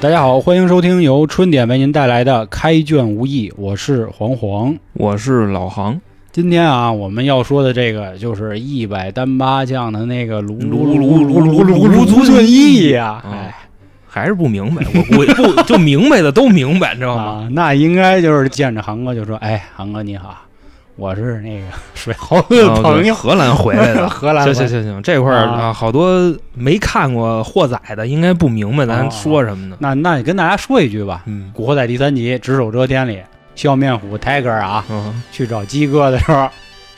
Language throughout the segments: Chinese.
大家好，欢迎收听由春点为您带来的《开卷无益》，我是黄黄，我是老杭。今天啊，我们要说的这个就是一百单八将的那个卢卢卢卢卢卢卢卢俊义呀，哎，还是不明白，我我不就明白的都明白，知道吗？那应该就是见着航哥就说：“哎，航哥你好。”，我是那个水猴子的啊朋友，荷兰回来的。荷兰行行行行，这块儿啊啊，好多没看过货仔的，应该不明白咱哦说什么呢。那那你跟大家说一句吧，嗯《古惑仔》第三集《只手遮天》里，笑面虎 Tiger 啊嗯，去找鸡哥的时候，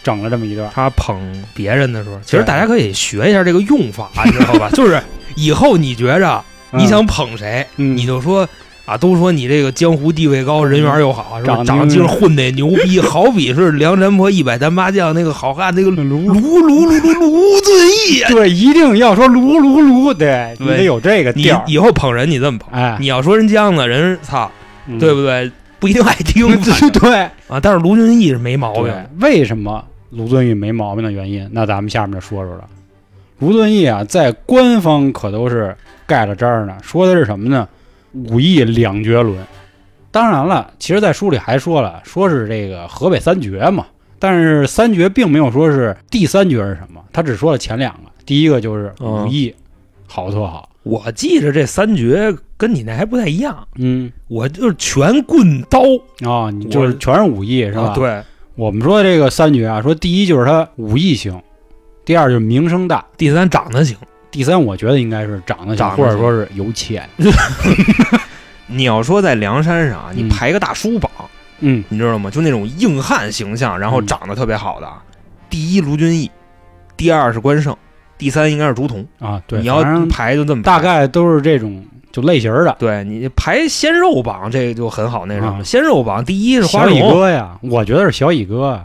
整了这么一段。他捧别人的时候，其实大家可以学一下这个用法，你知道吧？就是以后你觉着你想捧谁，嗯你就说。啊，都说你这个江湖地位高，人缘又好，是吧？长得长劲儿混的也牛逼，好比是梁山泊一百单八将那个好汉，那个卢卢卢卢卢卢遵义啊，对，一定要说卢卢卢，对你对得有这个你。以后捧人你这么捧，哎，你要说人姜子，人操，嗯对不对？不一定爱听 对对啊。但是卢俊义是没毛病，为什么卢俊义没毛病的原因？那咱们下面就说说了。卢俊义啊，在官方可都是盖了章儿呢，说的是什么呢？武艺两绝伦。当然了，其实，在书里还说了，说是这个河北三绝嘛。但是三绝并没有说是第三绝是什么，他只说了前两个。第一个就是武艺好特好，我记着这三绝跟你那还不太一样，嗯我就是拳棍刀啊、你就是全是武艺是吧？啊对，我们说这个三绝啊，说第一就是他武艺行，第二就是名声大，第三长得行。第三我觉得应该是长得像，长得或者说是有钱。你要说在梁山上啊，你嗯排个大叔榜，嗯你知道吗？就那种硬汉形象，然后嗯长得特别好的，第一卢俊义，第二是关胜，第三应该是竹筒。啊，对，你要排就这么排大概都是这种就类型的。对你排鲜肉榜，这个就很好那什么。啊鲜肉榜第一是花小乙，哥呀，我觉得是小乙哥啊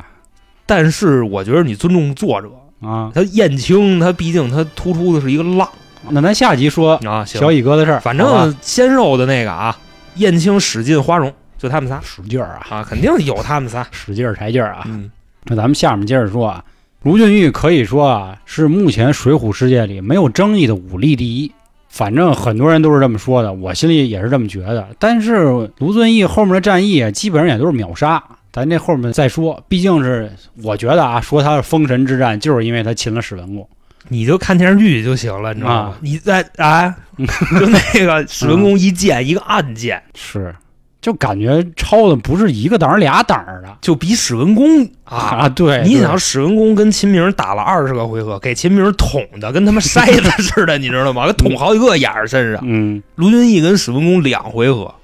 但是我觉得你尊重作者，啊。他燕青他毕竟他突出的是一个浪那咱下集说啊。小，乙哥的事儿，反正鲜肉的那个啊，燕青、史进、花荣，就他们仨使劲儿啊，啊，肯定有他们仨。使劲儿抬劲儿啊。嗯，那咱们下面接着说啊，卢俊义可以说啊是目前水浒世界里没有争议的武力第一。反正很多人都是这么说的，我心里也是这么觉得。但是卢俊义后面的战役啊，基本上也都是秒杀。咱这后面再说，毕竟是我觉得啊，说他是封神之战，就是因为他擒了史文恭。你就看电视剧就行了，你知道吗啊？你在啊，就那个史文恭一剑一个暗箭，是，就感觉抄的不是一个档儿俩档儿的就比史文恭啊。啊。对，对你想史文恭跟秦明打了二十个回合，给秦明捅的跟他妈筛子似的，你知道吗？给捅好几个眼儿身上。嗯，卢俊义跟史文恭两回合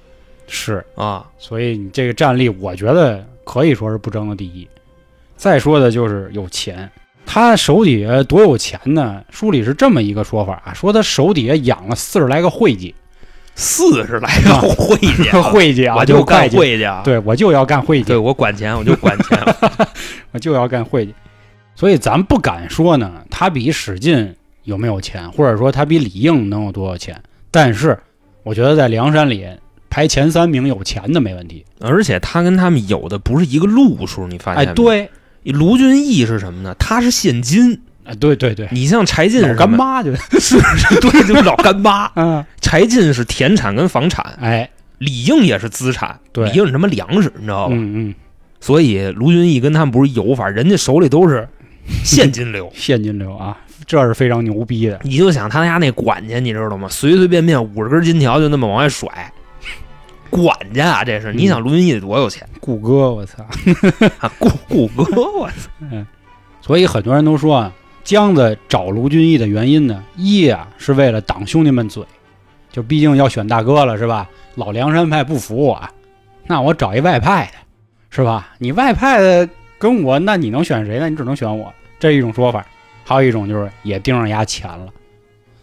是，啊，所以你这个战力，我觉得可以说是不争的第一。再说的就是有钱，他手底下多有钱呢？书里是这么一个说法啊，说他手底下养了四十来个会计，四十来个会计啊，会计啊，我就干会计，会计啊。对我就要干会计对，，我管钱，我就管钱。我就要干会计。所以咱不敢说呢，他比史进有没有钱，或者说他比李应能有多少钱。但是我觉得在梁山里排前三名有钱的没问题。而且他跟他们有的不是一个路数，你发现哎，没？对，卢俊义是什么呢？他是现金。哎，对对对，你像柴进是老，干妈就是，对，就是老干妈。嗯，柴进是田产跟房产，哎，李应也是资产，李应是他妈粮食，你知道吧？嗯嗯，所以卢俊义跟他们不是有法，人家手里都是现金流。现金流啊，这是非常牛逼的。你就想他家那管家，你知道吗？随随便便五十根金条就那么往外甩，管家啊，这是。嗯你想卢俊义得多有钱顾哥，我操！啊？顾顾哥，我操！嗯所以很多人都说啊，姜子找卢俊义的原因呢，一啊是为了挡兄弟们嘴，就毕竟要选大哥了是吧？老梁山派不服我，那我找一外派的，是吧？你外派的跟我，那你能选谁呢？你只能选我，这是一种说法。还有一种就是也盯上牙钱了，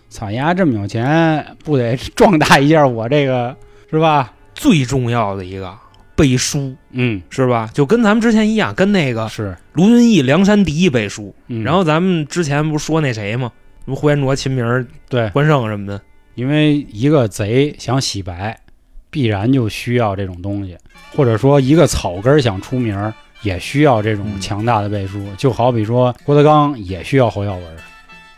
操，牙这么有钱，不得壮大一下我这个是吧？最重要的一个背书嗯，是吧？就跟咱们之前一样，跟那个是，卢俊义梁山第一背书。嗯、然后咱们之前不是说那谁吗？什么呼延灼、秦明、对，关胜什么的，因为一个贼想洗白，必然就需要这种东西，或者说一个草根儿想出名儿，也需要这种嗯强大的背书。就好比说郭德纲也需要侯耀文，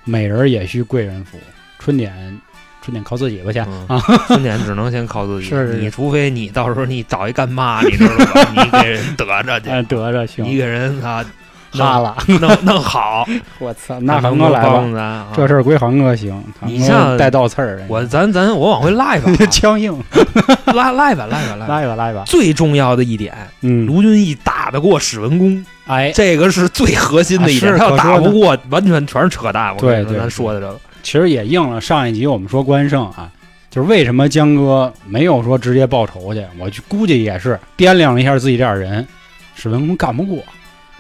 美人也需贵人扶，春点春天靠自己吧，先嗯啊，春天只能先靠自己。是是你除非你到时候你找一干妈，你知道吧？你给人得着去，哎，得着你行，给人啊哈了，弄弄好，我操，那韩韩哥来吧。这事儿归韩哥行，你像带倒刺儿的，我咱咱我往回拉一把 啊，枪硬，拉拉一把，拉一把，拉一把。来吧来吧，最重要的一点，嗯，卢俊义打得过史文恭，哎，这个是最核心的一点。他要打不过，完全全是扯淡。我跟你说咱说的这个，其实也应了上一集我们说关胜啊，就是为什么江哥没有说直接报仇去，我估计也是掂量了一下自己这点人，史文恭干不过，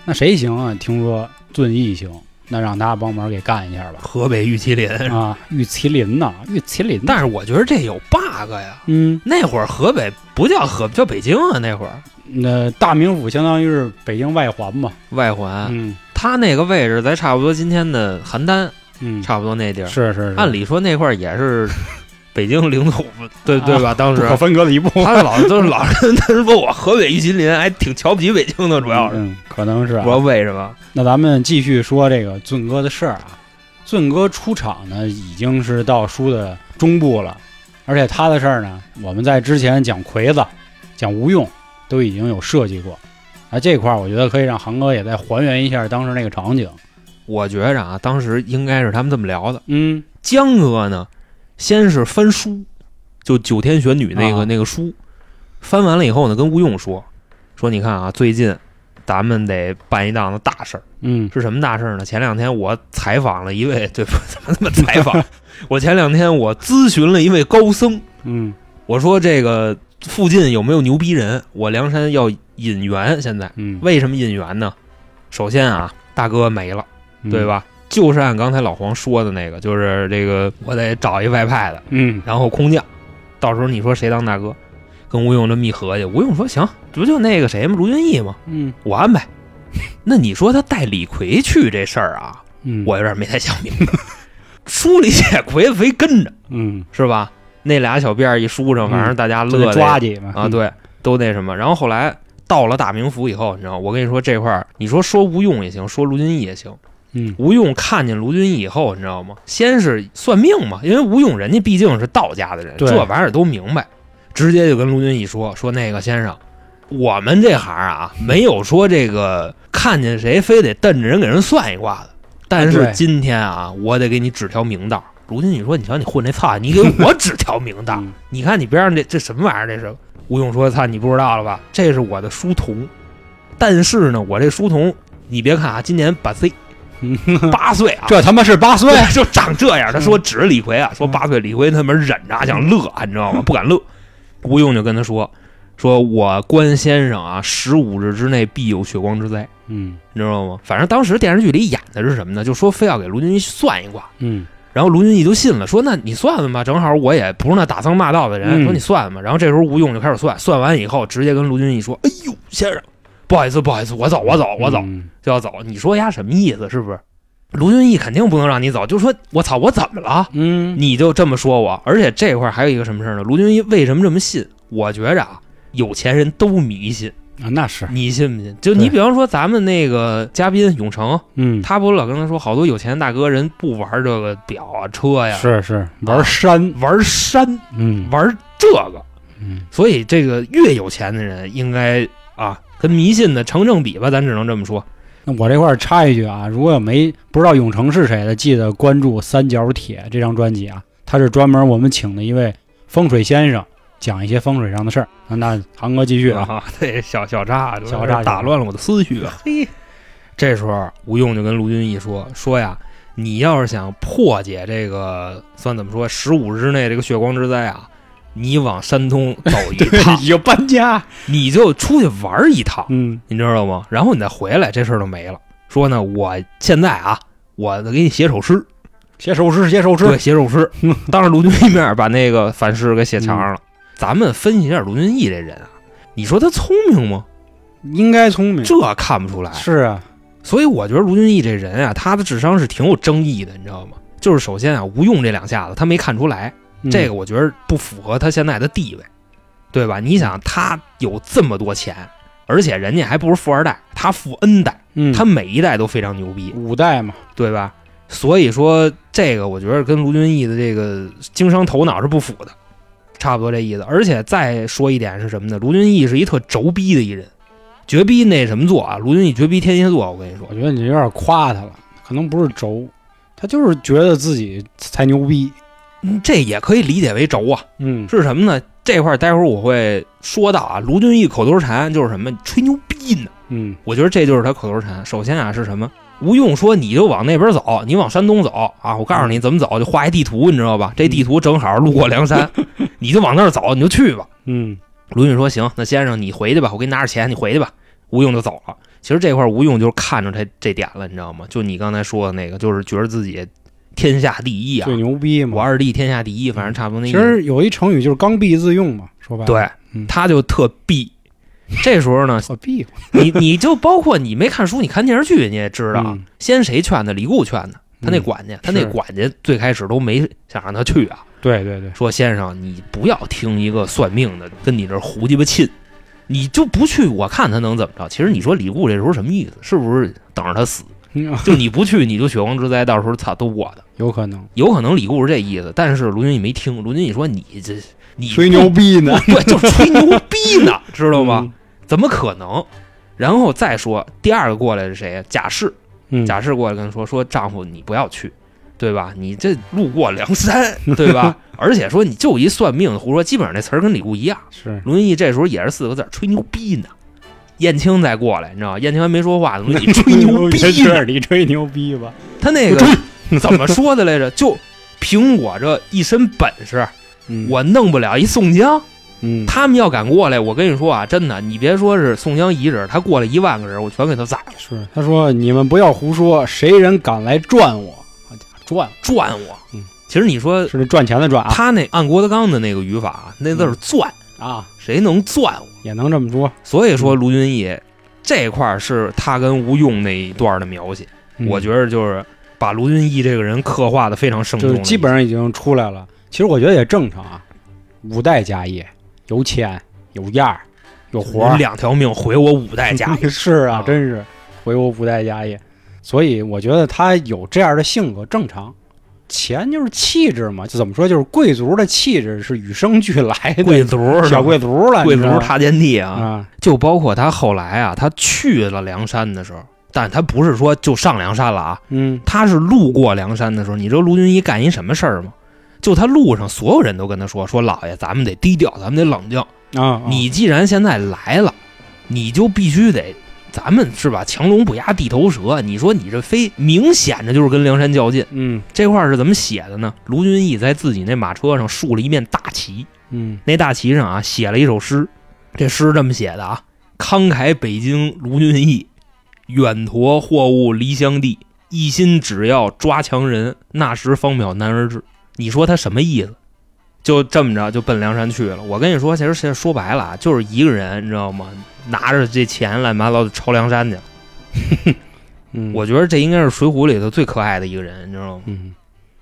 那谁行啊？听说遵义行，那让他帮忙给干一下吧。河北玉麒麟。啊，玉麒麟呐，玉麒麟，但是我觉得这有 bug 呀。嗯，那会儿河北不叫河，叫北京啊。那会儿那大名府相当于是北京外环嘛，外环，嗯他那个位置在差不多今天的邯郸，嗯，差不多那地儿。是是是，按理说那块儿也是 北京领土，对对吧？当时分割的一部分，他老都是老人，他说我河北玉麒麟，还挺瞧不起北京的，主要是嗯，可能是、啊不知道。为什么。那咱们继续说这个俊哥的事儿啊。俊哥出场呢，已经是到书的中部了，而且他的事儿呢，我们在之前讲魁子、讲吴用都已经有设计过。那这块儿，我觉得可以让航哥也再还原一下当时那个场景。我觉着啊，当时应该是他们这么聊的。嗯江哥呢，先是翻书，就九天玄女那个、啊那个书，翻完了以后呢，跟吴用说说，你看啊，最近咱们得办一档子大事儿，嗯是什么大事儿呢？前两天我采访了一位，对不？怎么怎么采访？我前两天我咨询了一位高僧，嗯我说这个附近有没有牛逼人？我梁山要引援，现在嗯，为什么引援呢？首先啊，大哥没了，嗯对？吧？就是按刚才老黄说的那个，就是这个我得找一外派的，嗯然后空降，到时候你说谁当大哥？跟吴用这么一合计，吴用说行，这不就那个谁吗？卢俊义吗？嗯我安排。那你说他带李逵去这事儿啊，嗯，我有点没太想明白。书里写魁子非跟着嗯是吧？那俩小辫儿一梳上，反正大家乐抓紧嘛啊，，对，都那什么。然后后来到了大名府以后，你知道，我跟你说这块儿，你说说吴用也行，说卢俊义也行。嗯吴用看见卢俊义以后，你知道吗？先是算命嘛，因为吴用人家毕竟是道家的人，这玩意儿都明白，直接就跟卢俊义说说那个先生，我们这行啊，没有说这个看见谁非得瞪着人给人算一卦的，但是今天啊，我得给你指条明道。卢俊义说：“你瞧你混这操，你给我指条明道。嗯你看你边上这这什么玩意儿？这是吴用说：“操，你不知道了吧？这是我的书童，但是呢，我这书童，你别看啊，今年八岁，八岁啊，这他妈是八岁，对，就长这样。他说指着李逵啊，说八岁，李逵他妈忍着啊想乐，你知道吗？不敢乐。吴用就跟他说：“说我关先生啊，十五日之内必有血光之灾，嗯你知道吗？反正当时电视剧里演的是什么呢？就说非要给卢俊义算一卦，嗯然后卢俊义就信了，说那你算算吧，正好我也不是那打僧骂道的人，嗯说你算算吧。然后这时候吴用就开始算，算完以后直接跟卢俊义说：“哎呦，先生，不好意思，不好意思，我走，我走，我走。嗯就要走。你说丫什么意思？是不是？卢俊义肯定不能让你走，就说我操，我怎么了？嗯你就这么说我？而且这块儿还有一个什么事儿呢？卢俊义为什么这么信？我觉着啊，有钱人都迷信，啊，那是，你信不信？就你比方说咱们那个嘉宾永成，嗯，他不是老跟他说，好多有钱大哥人不玩这个表啊、车呀，是是玩山，玩山，嗯玩这个。嗯所以这个越有钱的人，应该啊，跟迷信的成正比吧，咱只能这么说。那我这块儿插一句啊，如果有没不知道永成是谁的，记得关注《三角铁》这张专辑啊，他是专门我们请的一位风水先生，讲一些风水上的事儿。那那航哥继续啊，啊，对，小小渣，小渣打乱了我的思绪啊。嘿，这时候吴用就跟卢俊义说说呀，你要是想破解这个算怎么说，十五日之内这个血光之灾啊，你往山东走一趟，你就搬家，你就出去玩一趟，嗯你知道吗？然后你再回来，这事儿就没了。说呢，我现在啊，我给你写首诗，写首诗，写首诗对，诗，写首诗，当着卢俊义面把那个反诗给写墙上了。咱们分析一下卢俊义这人啊，你说他聪明吗？应该聪明，这看不出来。是啊，所以我觉得卢俊义这人啊，他的智商是挺有争议的，你知道吗？就是首先啊，吴用这两下子他没看出来，嗯这个我觉得不符合他现在的地位，对吧？你想他有这么多钱，而且人家还不是富二代，他富 N 代，嗯，他每一代都非常牛逼，五代嘛，对吧？所以说这个我觉得跟卢俊义的这个经商头脑是不符的，差不多这意思。而且再说一点是什么呢？卢俊义是一特轴逼的一人，绝逼那什么座啊？卢俊义绝逼天蝎座，我跟你说我，觉得你有点夸他了，可能不是轴，他就是觉得自己才牛逼。嗯这也可以理解为轴啊。嗯，是什么呢？这块待会儿我会说到啊。卢俊义口头禅就是什么吹牛逼呢？嗯我觉得这就是他口头禅。首先啊是什么？吴用说你就往那边走，你往山东走啊！我告诉你怎么走，就画一地图，你知道吧？这地图正好路过梁山，你就往那儿走，你就去吧。嗯卢俊说行，那先生你回去吧，我给你拿着钱，你回去吧。吴用就走了。其实这块吴用就是看着他这点了，你知道吗？就你刚才说的那个，就是觉得自己天下第一啊最，牛逼嘛。我二弟天下第一，反正差不多那意其。实有一成语就是刚愎自用嘛，说白了。对，嗯他就特逼。这时候呢，我逼你你就包括你没看书，你看电视剧，你也知道，嗯先谁劝的？李固劝的。他那嗯管家，他那管家最开始都没想让他去啊，对对对，说先生，你不要听一个算命的跟你这胡鸡巴沁，你就不去，我看他能怎么着？其实你说李固这时候什么意思？是不是等着他死？嗯 就你不去，你就血光之灾，到时候操都我的。有可能有可能李固是这意思，但是卢俊义没听。卢俊义说你这你吹牛逼呢，对，就吹牛逼呢，知道吗？嗯？怎么可能？然后再说第二个过来是谁？贾氏，嗯，贾氏过来跟他说说丈夫你不要去，对吧？你这路过梁山，对吧？而且说你就一算命的胡说，基本上那词儿跟李固一样。是卢俊义这时候也是四个字儿吹牛逼呢。燕青再过来，你知道吗？燕青还没说话呢，卢俊义吹牛逼。是你吹牛逼吧？他那个 怎么说的来着？就凭我这一身本事，嗯我弄不了一宋江。嗯他们要敢过来，我跟你说啊，真的，你别说是宋江一人，他过来一万个人，我全给他宰了，是他说你们不要胡说，谁人敢来转我？好家伙赚赚我。嗯，其实你说是那赚钱的赚啊他那按郭德纲的那个语法，那字儿赚，啊，谁能攥我？也能这么说。所以说卢俊义这块儿是他跟吴用那一段的描写，嗯我觉得就是把卢俊义这个人刻画的非常生动，就是基本上已经出来了。其实我觉得也正常啊，五代家业，有钱有样儿有活儿，两条命毁我五代家业。是啊，啊真是毁我五代家业。所以我觉得他有这样的性格正常。钱就是气质嘛，就怎么说，就是贵族的气质是与生俱来的，贵族小贵族了，贵族踏天地啊，啊，就包括他后来啊，他去了梁山的时候，但他不是说就上梁山了啊，嗯他是路过梁山的时候，你知道卢俊义干一什么事儿吗？就他路上所有人都跟他说说老爷，咱们得低调，咱们得冷静。啊，啊你既然现在来了，你就必须得，咱们是吧？强龙不压地头蛇。你说你这非明显的就是跟梁山较劲，嗯这块是怎么写的呢？卢俊义在自己那马车上竖了一面大旗，嗯那大旗上啊写了一首诗，这诗这么写的啊：慷慨北京卢俊义，远驮货物离乡地，一心只要抓强人，那时方渺难而至。你说他什么意思？就这么着就奔梁山去了。我跟你说，其实现在说白了啊，就是一个人，你知道吗？拿着这钱乱七八糟的抄梁山去了。嗯，我觉得这应该是《水浒》里头最可爱的一个人，你知道吗？嗯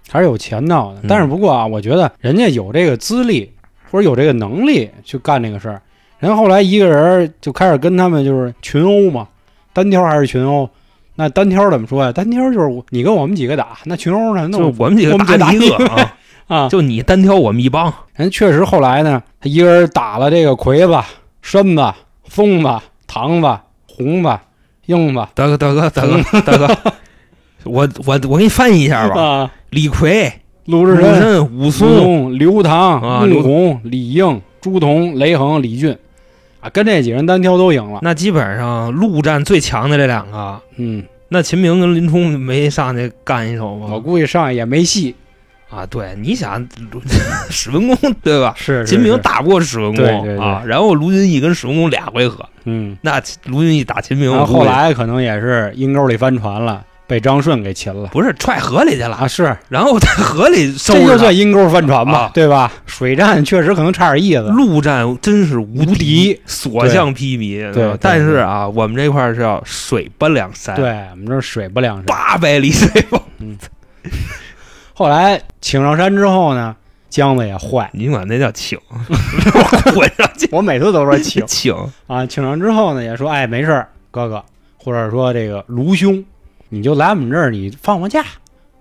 还是有钱闹的嗯。但是不过啊，我觉得人家有这个资历或者有这个能力去干这个事儿。人后来一个人就开始跟他们就是群殴嘛，单挑还是群殴？那单挑怎么说呀？单挑就是我你跟我们几个打，那群殴呢？那就我们几个打一个啊，啊，就你单挑我们一帮，人确实后来呢，他一个人打了这个魁子、身子、疯子、堂子、红子、硬子大哥大哥大哥大哥，我我我给你翻译一下吧。啊，李逵、鲁智深、武松，刘唐、穆弘、李应、朱仝、雷横、李俊啊，跟这几个人单挑都赢了。那基本上陆战最强的这两个，嗯，那秦明跟林冲没上去干一手我？估计上去也没戏。啊，对，你想 史文恭对吧？是 秦明，打不过史文恭啊，然后卢俊义跟史文恭俩回合，嗯，那卢俊义打秦明，然后来可能也是阴沟里翻船了，被张顺给擒了不是踹河里去了，啊。是，然后在河里收这就拾算阴沟翻船吧啊，对吧？水战确实可能差点意思。陆战真是无无敌所向披靡。对对但是啊，我们这块儿是要水不两山，，对我们这儿水不两山。八百里水风。后来请上山之后呢，姜子也坏。你管那叫请，滚上去我每次都说请请。啊，请上之后呢，也说哎没事儿，哥哥，或者说这个卢兄，你就来我们这儿，你放放假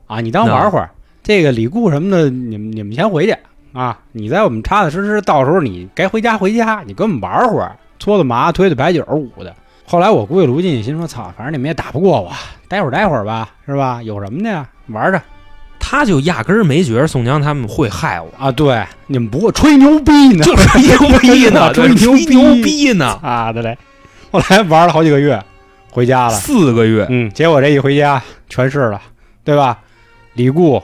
啊，你当玩会儿。这个李固什么的，你们你们先回去啊！你在我们踏踏实实，到时候你该回家回家，你跟我们玩会儿，搓搓麻、推推牌九舞的。后来我估计卢俊义心说：“操，反正你们也打不过我，待会儿待会儿吧，是吧？有什么的呀，玩着。”他就压根儿没觉得宋江他们会害我啊！对，你们不会吹牛逼呢，就吹牛逼呢，吹牛牛逼呢啊的嘞！后来玩了好几个月，回家了，四个月，嗯，结果这一回家全是了，对吧？李固。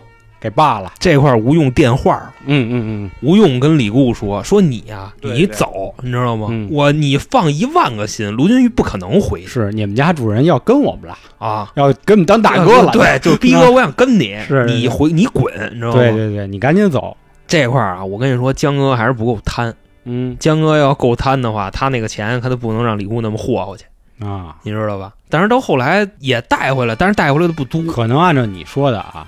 给罢了，这块吴用电话，嗯嗯嗯，吴用跟李固说说你呀，你走，你知道吗？我你放一万个心，卢俊义不可能回。是你们家主人要跟我们了啊，要跟我们当大哥了。对，就逼哥，我想跟你，是你回你滚，你知道吗？对对对，你赶紧走。这块啊，我跟你说，江哥还是不够贪。嗯，江哥要够贪的话，他那个钱他都不能让李固那么霍霍去啊，你知道吧？但是到后来也带回来，但是带回来的不多。可能按照你说的啊。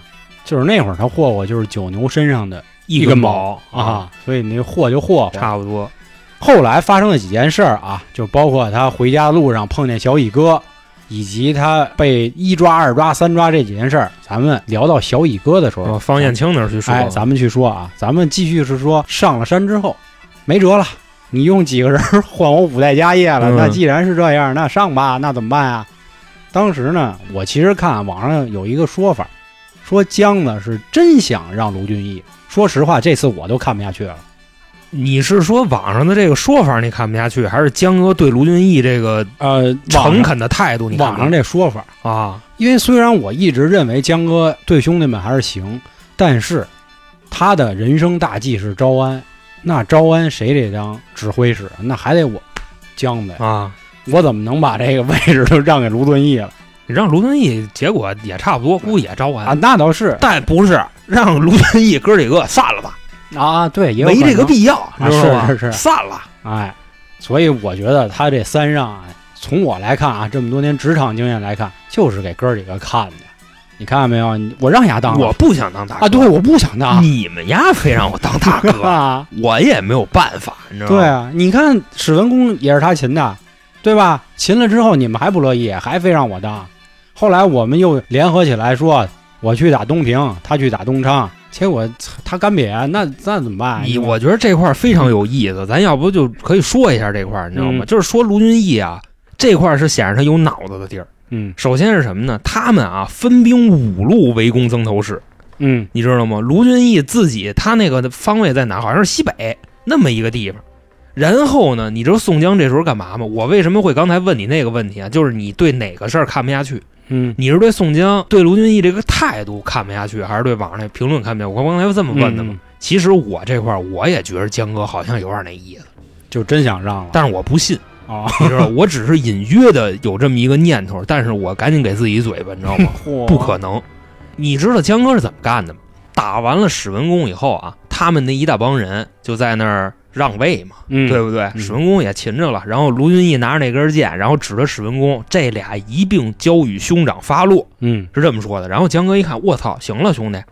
就是那会儿他霍霍就是九牛身上的一根毛啊，所以那霍就霍霍差不多。后来发生了几件事儿啊，就包括他回家路上碰见小乙哥，以及他被一抓、二抓、三抓这几件事儿。咱们聊到小乙哥的时候，方艳青那儿去说，哎，咱们去说啊，咱们继续是说上了山之后没辙了，你用几个人 换我五代家业了，那既然是这样，那上吧，那怎么办啊？当时呢，我其实看网上有一个说法。说江呢是真想让卢俊义。说实话，这次我都看不下去了。你是说网上的这个说法你看不下去，还是江哥对卢俊义这个呃诚恳的态度？你网上这说法啊，因为虽然我一直认为江哥对兄弟们还是行，但是他的人生大计是招安，那招安谁得当指挥使？那还得我江的啊！我怎么能把这个位置都让给卢俊义了？让卢俊义，结果也差不多，估计也招完啊。那倒是，但不是让卢俊义哥几个散了吧？啊，对，也没这个必要，是是是，散了。哎，所以我觉得他这三让啊，从我来看啊，这么多年职场经验来看，就是给哥几个看的。你看见没有？我让丫当，我不想当大哥啊！对，我不想当。你们丫非让我当大哥 啊！我也没有办法，你知道吗？对啊，你看史文恭也是他擒的，对吧？擒了之后，你们还不乐意，还非让我当。后来我们又联合起来说，我去打东平，他去打东昌，结果他干瘪，那那怎么办？你我觉得这块非常有意思，咱要不就可以说一下这块，你知道吗？就是说卢俊义啊，这块是显示他有脑子的地儿。嗯，首先是什么呢？他们啊分兵五路围攻曾头市。嗯，你知道吗？卢俊义自己他那个方位在哪？好像是西北那么一个地方。然后呢，你知道宋江这时候干嘛吗？我为什么会刚才问你那个问题啊？就是你对哪个事儿看不下去？嗯，你是对宋江、对卢俊义这个态度看不下去，还是对网上那评论看不下去？我刚才这么问的嘛。其实我这块我也觉得江哥好像有点那意思，就真想让了。但是我不信啊，你知道，我只是隐约的有这么一个念头，但是我赶紧给自己嘴巴，你知道吗？不可能。你知道江哥是怎么干的吗？打完了史文恭以后啊，他们那一大帮人就在那儿。让位嘛，对不对？史文恭也擒着了，然后卢俊义拿着那根剑，然后指着史文恭，这俩一并交与兄长发落。嗯，是这么说的。然后江哥一看，我操，行了，兄弟，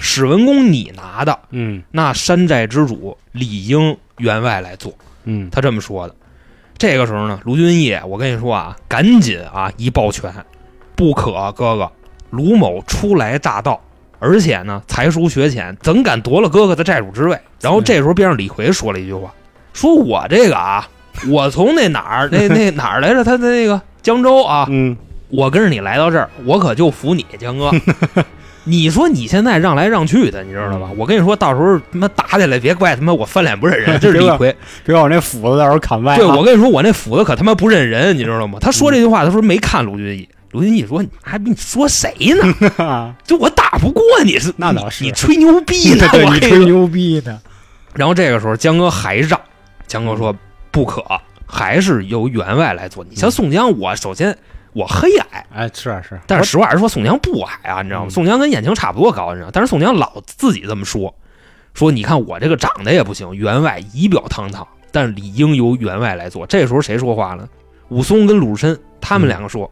史文恭你拿的，嗯，那山寨之主理应员外来做。嗯，他这么说的。这个时候呢，卢俊义，我跟你说啊，赶紧啊一抱拳，不可，哥哥，卢某初来乍到。而且呢，才疏学浅，怎敢夺了哥哥的寨主之位？然后这时候边上李逵说了一句话：“说我这个啊，我从那哪儿那 那哪儿来着？他的那个江州啊，嗯，我跟着你来到这儿，我可就服你江哥。你说你现在让来让去的，你知道吧？我跟你说到时候他妈打起来，别怪他妈我翻脸不认人。这是李 逵，别把我那斧子到时候砍歪。对我跟你说，我那斧子可他妈不认人，你知道吗？他说这句话，他说没看卢俊义。卢俊义说：“你还你说谁呢？就我打不过你是那倒是你吹牛逼呢，对你吹牛逼呢。然后这个时候江哥还让，江哥说不可，还是由员外来做。你像宋江，我首先我黑矮，哎是是，但是实话实说，宋江不矮啊，你知道吗？宋江跟燕青差不多高，你知道，但是宋江老自己这么说，说你看我这个长得也不行，员外仪表堂堂，但是理应由员外来做。这时候谁说话了？武松跟鲁智深他们两个说。”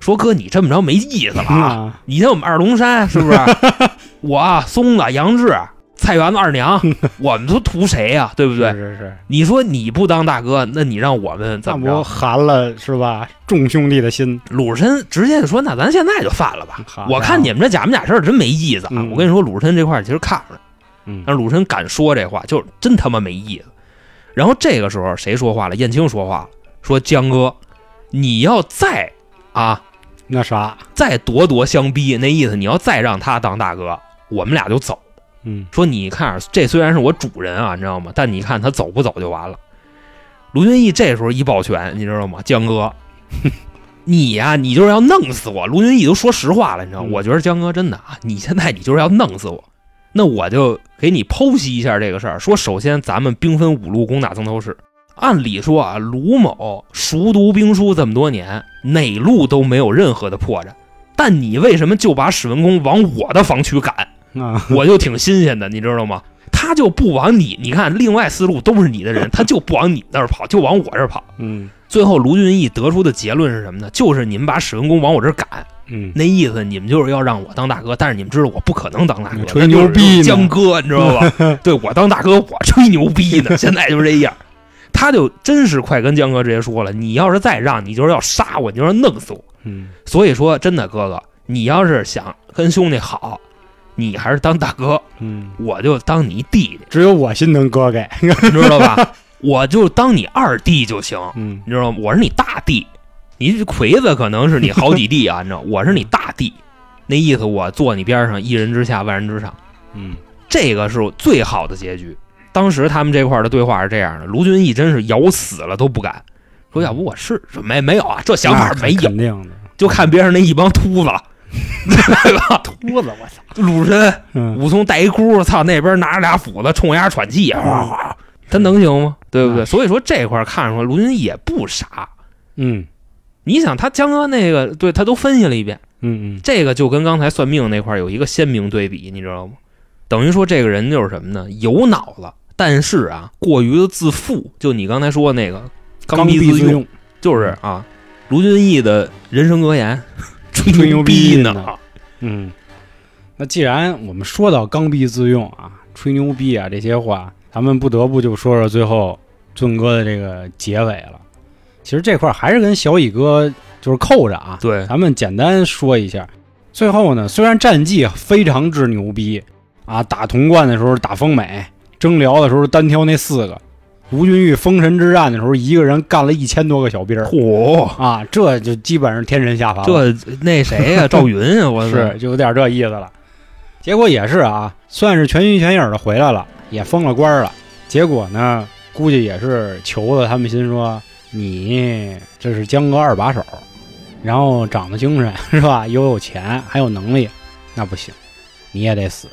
说哥，你这么着没意思了啊！你像我们二龙山是不是？我啊松子杨志，菜园子二娘，我们都图谁呀、对不对？是是是，你说你不当大哥，那你让我们怎那不么着？寒了是吧？众兄弟的心。鲁智深直接就说：“那咱现在就散了吧。”我看你们这假模假式儿真没意思啊！嗯我跟你说，鲁智深这块儿其实看出来，嗯但是鲁智深敢说这话，就是真他妈没意思。然后这个时候谁说话了？燕青说话了，说江哥，你要再啊那啥，再咄咄相逼，那意思你要再让他当大哥，我们俩就走。嗯说你看，这虽然是我主人啊，你知道吗？但你看他走不走就完了。卢俊义这时候一抱拳，你知道吗？江哥，你呀、你就是要弄死我。卢俊义都说实话了，你知道我觉得江哥真的啊，你现在你就是要弄死我。那我就给你剖析一下这个事儿。说首先咱们兵分五路攻打曾头市，按理说啊，卢某熟读兵书这么多年，哪路都没有任何的破绽。但你为什么就把史文恭往我的防区赶？啊，我就挺新鲜的，你知道吗？他就不往你，你看，另外四路都是你的人，他就不往你那儿跑，就往我这儿跑。嗯最后，卢俊义得出的结论是什么呢？就是你们把史文恭往我这儿赶，嗯，那意思你们就是要让我当大哥，但是你们知道我不可能当大哥，吹牛逼江哥，你知道吧？对我当大哥，我吹牛逼呢，现在就是这样。他就真是快跟江哥直接说了，你要是再让，你就是要杀我，你就是要弄死我。嗯所以说，真的哥哥，你要是想跟兄弟好，你还是当大哥，嗯，我就当你弟弟，只有我心疼哥哥。你知道吧？我就当你二弟就行，嗯你知道吗？我是你大弟，你魁子可能是你好几弟啊，你知道，我是你大弟，那意思我坐你边上，一人之下，万人之上，嗯这个是最好的结局。当时他们这块的对话是这样的：卢俊义真是咬死了都不敢说，要不我试试？没没有啊，这想法没有，肯定的。就看边上那一帮秃子，对吧？秃子，我操！鲁智深嗯武松带一箍，操那边拿着俩斧子冲人家喘气，他能行吗？对不对？嗯所以说这块看出来，卢俊义也不傻。嗯你想，他江哥那个，对他都分析了一遍，嗯嗯这个就跟刚才算命那块有一个鲜明对比，你知道吗？等于说这个人就是什么呢？有脑子，但是啊，过于的自负。就你刚才说那个刚愎自用，就是啊，卢俊义的人生格言，吹 吹牛逼呢呢。嗯，那既然我们说到刚愎自用啊、吹牛逼啊这些话，咱们不得不就说说最后俊哥的这个结尾了。其实这块儿还是跟小乙哥就是扣着啊，对，咱们简单说一下。最后呢，虽然战绩非常之牛逼啊，打潼关的时候打丰美，征辽的时候单挑那四个，吴俊玉封神之战的时候一个人干了一千多个小兵儿嚯，啊，这就基本上天神下凡了。这那谁呀、赵云啊，我是就有点这意思了。结果也是啊，算是全心全意的回来了，也封了官了。结果呢，估计也是求的他们心说，你这是江哥二把手，然后长得精神是吧？又有钱，还有能力，那不行，你也得死。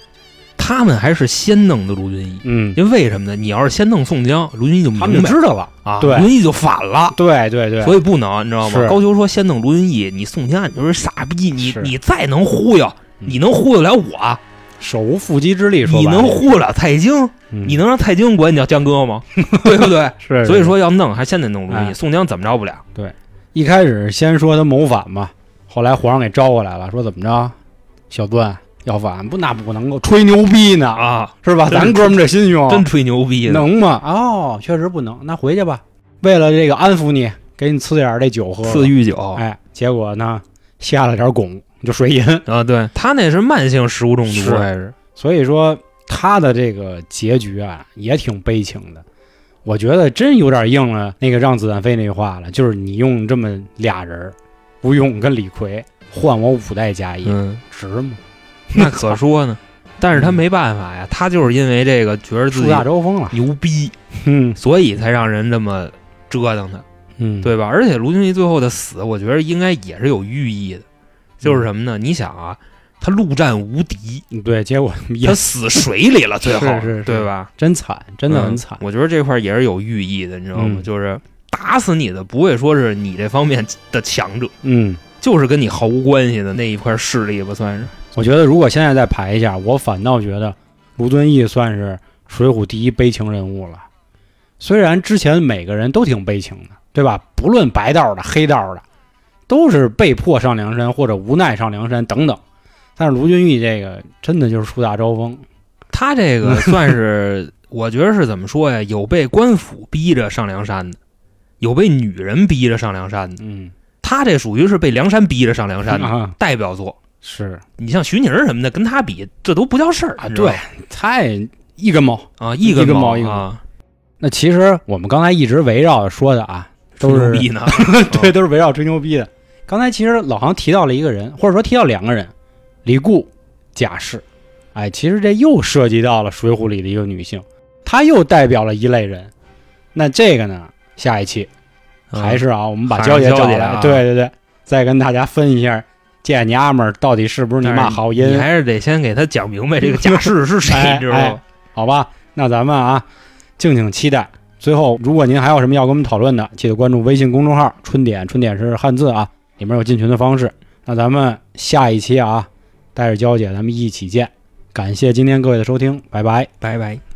他们还是先弄的卢俊义，嗯，因为为什么呢？你要是先弄宋江，卢俊义就明他们知道了。啊，对。卢俊义就反了。对对对，所以不能，你知道吗？高俅说先弄卢俊义，你宋江你就是傻逼，你你再能忽悠，嗯。你能忽悠了我，手无缚鸡之力，说你能忽悠了蔡京，嗯。你能让蔡京管你叫江哥吗？对不对？是，所以说要弄，还先得弄卢俊义，哎。宋江怎么着不了？对。一开始先说他谋反嘛，后来皇上给招过来了，说怎么着，小段要反不那不能够吹牛逼呢，啊，是吧？咱哥们这心胸真吹牛逼呢！能吗？哦，确实不能，那回去吧。为了这个安抚你，给你赐点儿这酒喝。赐御酒哎，结果呢下了点汞，就水银。啊，对他那是慢性食物中毒是还是？所以说他的这个结局啊，也挺悲情的。我觉得真有点应了那个让子弹飞那句话了，就是你用这么俩人儿，吴用跟李逵换我五代家业，嗯，值吗？那 可说呢。但是他没办法呀，他就是因为这个觉得自树己大招风了。牛逼，嗯所以才让人这么折腾他。嗯，对吧？而且卢俊义最后的死，我觉得应该也是有寓意的，就是什么呢？你想啊，他陆战无敌，对，结果他死水里了，最后对吧？真惨，真的很惨嗯。我觉得这块也是有寓意的，你知道吗？嗯就是打死你的不会说是你这方面的强者，嗯，就是跟你毫无关系的那一块势力吧，算是。我觉得如果现在再排一下，我反倒觉得卢俊义算是《水浒》第一悲情人物了。虽然之前每个人都挺悲情的，对吧？不论白道的、黑道的，都是被迫上梁山或者无奈上梁山等等。但是卢俊义这个真的就是树大招风，他这个 算是，我觉得是怎么说呀？有被官府逼着上梁山的，有被女人逼着上梁山的。嗯他这属于是被梁山逼着上梁山的啊，代表作。是你像徐宁什么的，跟他比，这都不叫事儿啊，对，太一根毛。啊，一一根毛根毛一根毛啊，那其实我们刚才一直围绕着说的啊，都是吹牛逼呢。对，都是围绕吹牛逼的。刚才其实老航提到了一个人，或者说提到两个人，李固、贾氏。哎，其实这又涉及到了《水浒》里的一个女性，她又代表了一类人。那这个呢，下一期嗯还是啊，我们把还是娇姐找来，对对对，再跟大家分一下这娘们儿到底是不是你妈好音你，还是得先给他讲明白这个家世是谁，哎你知道吗哎？好吧？那咱们啊，敬请期待。最后，如果您还有什么要跟我们讨论的，记得关注微信公众号“春点”，春点是汉字啊，里面有进群的方式。那咱们下一期啊，带着娇姐咱们一起见。感谢今天各位的收听，拜拜。拜拜。